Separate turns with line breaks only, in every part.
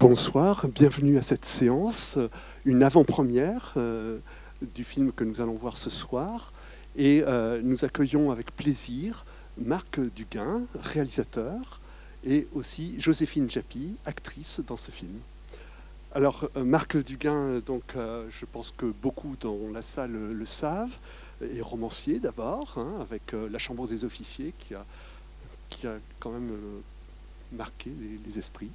Bonsoir, bienvenue à cette séance, une avant-première euh, du film que nous allons voir ce soir. Et euh, nous accueillons avec plaisir Marc Duguin, réalisateur, et aussi Joséphine Japy, actrice dans ce film. Alors, euh, Marc Duguin, donc, je pense que beaucoup dans la salle le savent, est romancier d'abord, hein, avec La Chambre des officiers qui a quand même marqué les esprits.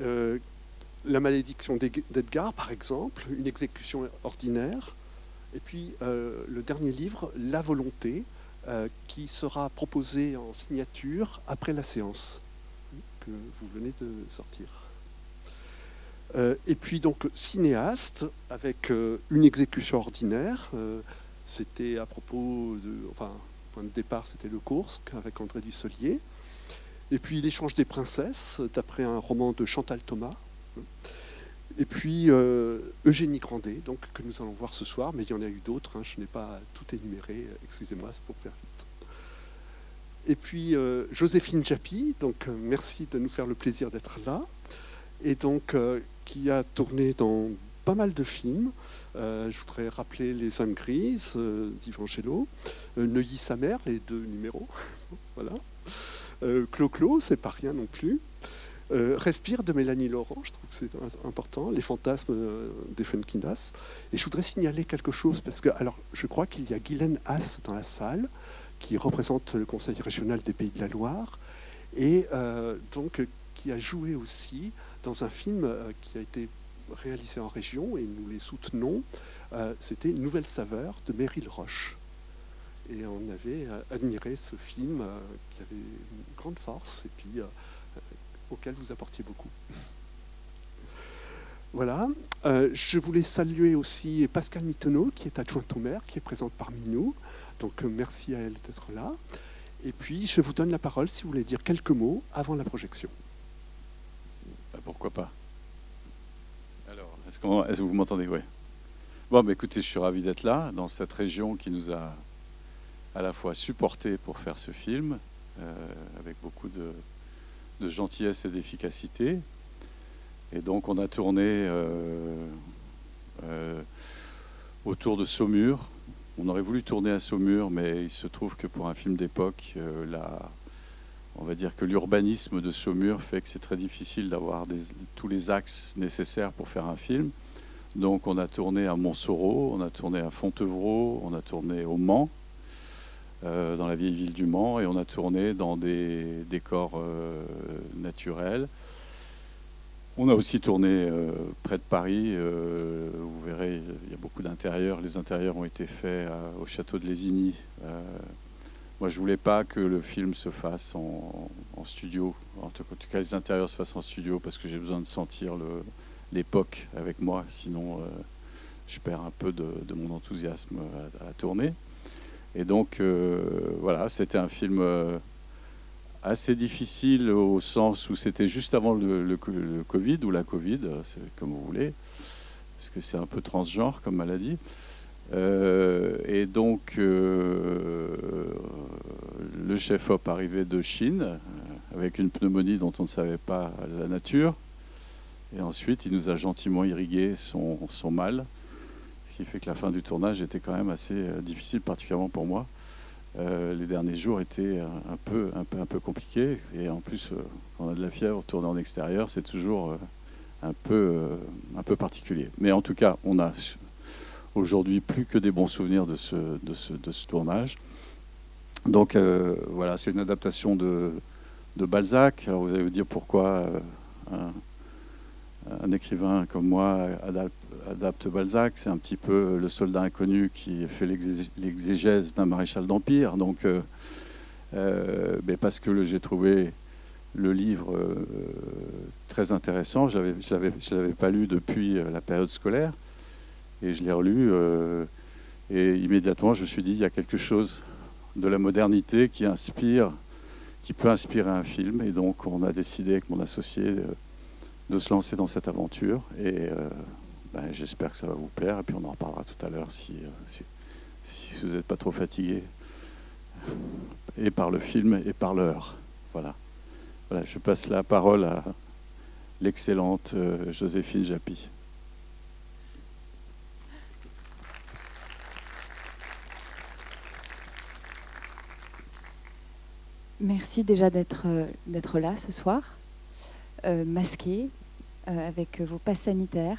Euh, la malédiction d'Edgar, par exemple, une exécution ordinaire. Et puis euh, le dernier livre, La volonté, euh, qui sera proposé en signature après la séance que vous venez de sortir. et puis donc cinéaste avec une exécution ordinaire. c'était à propos de, enfin, point de départ, c'était le Kursk avec André Dussolier. Et puis L'échange des princesses, d'après un roman de Chantal Thomas. Et puis euh, Eugénie Grandet, donc, que nous allons voir ce soir, mais il y en a eu d'autres, hein, je n'ai pas tout énuméré, excusez-moi, c'est pour faire vite. Et puis euh, Joséphine Japy, donc euh, merci de nous faire le plaisir d'être là, et donc qui a tourné dans pas mal de films. je voudrais rappeler Les âmes grises d'Ivangelo, Neuilly sa mère, les deux numéros, voilà. Euh, Clo-Clo, c'est pas rien non plus. Euh, Respire de Mélanie Laurent, je trouve que c'est important. Les fantasmes euh, des Funkinas. Et je voudrais signaler quelque chose, parce que alors, je crois qu'il y a Guylaine Haas dans la salle, qui représente le Conseil régional des Pays de la Loire, et donc qui a joué aussi dans un film qui a été réalisé en région, et nous les soutenons. C'était Nouvelle saveur de Meryl Roche. Et on avait euh, admiré ce film euh, qui avait une grande force et puis euh, auquel vous apportiez beaucoup. Voilà. je voulais saluer aussi Pascal Mittenot, qui est adjointe au maire, qui est présente parmi nous. Donc merci à elle d'être là. Et puis je vous donne la parole si vous voulez dire quelques mots avant la projection.
Bah, pourquoi pas? Alors, est-ce, que vous m'entendez? Oui. Bon, bah, écoutez, je suis ravi d'être là, dans cette région qui nous a à la fois supporté pour faire ce film, euh, avec beaucoup de, gentillesse et d'efficacité. Et donc on a tourné euh, euh, autour de Saumur. On aurait voulu tourner à Saumur, mais il se trouve que pour un film d'époque, on va dire que l'urbanisme de Saumur fait que c'est très difficile d'avoir tous les axes nécessaires pour faire un film. Donc on a tourné à Montsoreau, on a tourné à Fontevraud, on a tourné au Mans, euh, dans la vieille ville du Mans et on a tourné dans des décors euh, naturels. On a aussi tourné euh, près de Paris. vous verrez, il y a beaucoup d'intérieurs. Les intérieurs ont été faits au château de Lésigny. moi, je voulais pas que le film se fasse en, studio. En tout, cas, les intérieurs se fassent en studio parce que j'ai besoin de sentir l'époque avec moi. Sinon, je perds un peu de, mon enthousiasme à tourner. Et donc, euh, voilà, c'était un film euh, assez difficile au sens où c'était juste avant le, Covid ou la Covid, comme vous voulez, parce que c'est un peu transgenre comme maladie. Euh, et donc, le chef-op arrivait de Chine avec une pneumonie dont on ne savait pas la nature. Et ensuite, il nous a gentiment irrigué son, son mal qui fait que la fin du tournage était quand même assez euh, difficile, particulièrement pour moi. Euh, les derniers jours étaient un peu, un peu, un peu compliqués. Et en plus, euh, quand on a de la fièvre, tourner en extérieur, c'est toujours un peu, un peu particulier. Mais en tout cas, on a aujourd'hui plus que des bons souvenirs de ce, de ce, de ce tournage. Donc voilà, c'est une adaptation de, Balzac. Alors vous allez vous dire pourquoi un écrivain comme moi adapte Balzac, c'est un petit peu le soldat inconnu qui fait l'exégèse d'un maréchal d'empire. Donc, euh, euh, mais parce que j'ai trouvé le livre euh, très intéressant, je ne l'avais pas lu depuis la période scolaire, et je l'ai relu, et immédiatement je me suis dit, il y a quelque chose de la modernité qui inspire, qui peut inspirer un film, et donc on a décidé avec mon associé de se lancer dans cette aventure. Et euh, ben, j'espère que ça va vous plaire. Et puis on en reparlera tout à l'heure si, euh, si, vous n'êtes pas trop fatigué. Et par le film et par l'heure. Voilà. voilà. Je passe la parole à, l'excellente euh, Joséphine Japy.
Merci déjà d'être d'être là ce soir, euh, masqué, euh, avec vos passes sanitaires.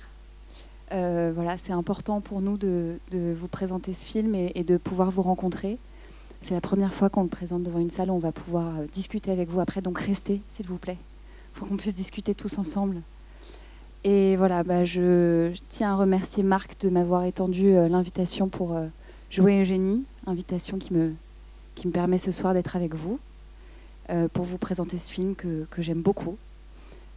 Euh, voilà, c'est important pour nous de, vous présenter ce film et, de pouvoir vous rencontrer. C'est la première fois qu'on le présente devant une salle où on va pouvoir discuter avec vous après, donc restez, s'il vous plaît, pour qu'on puisse discuter tous ensemble. Et voilà, bah, je, tiens à remercier Marc de m'avoir étendu l'invitation pour euh, jouer Eugénie, invitation qui me, permet ce soir d'être avec vous pour vous présenter ce film que j'aime beaucoup.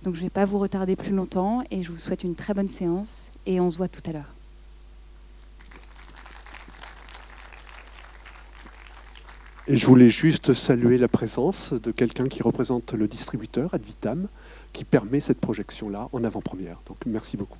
Donc je ne vais pas vous retarder plus longtemps et je vous souhaite une très bonne séance et on se voit tout à l'heure.
Et je voulais juste saluer la présence de quelqu'un qui représente le distributeur Advitam, qui permet cette projection-là en avant-première. Donc merci beaucoup.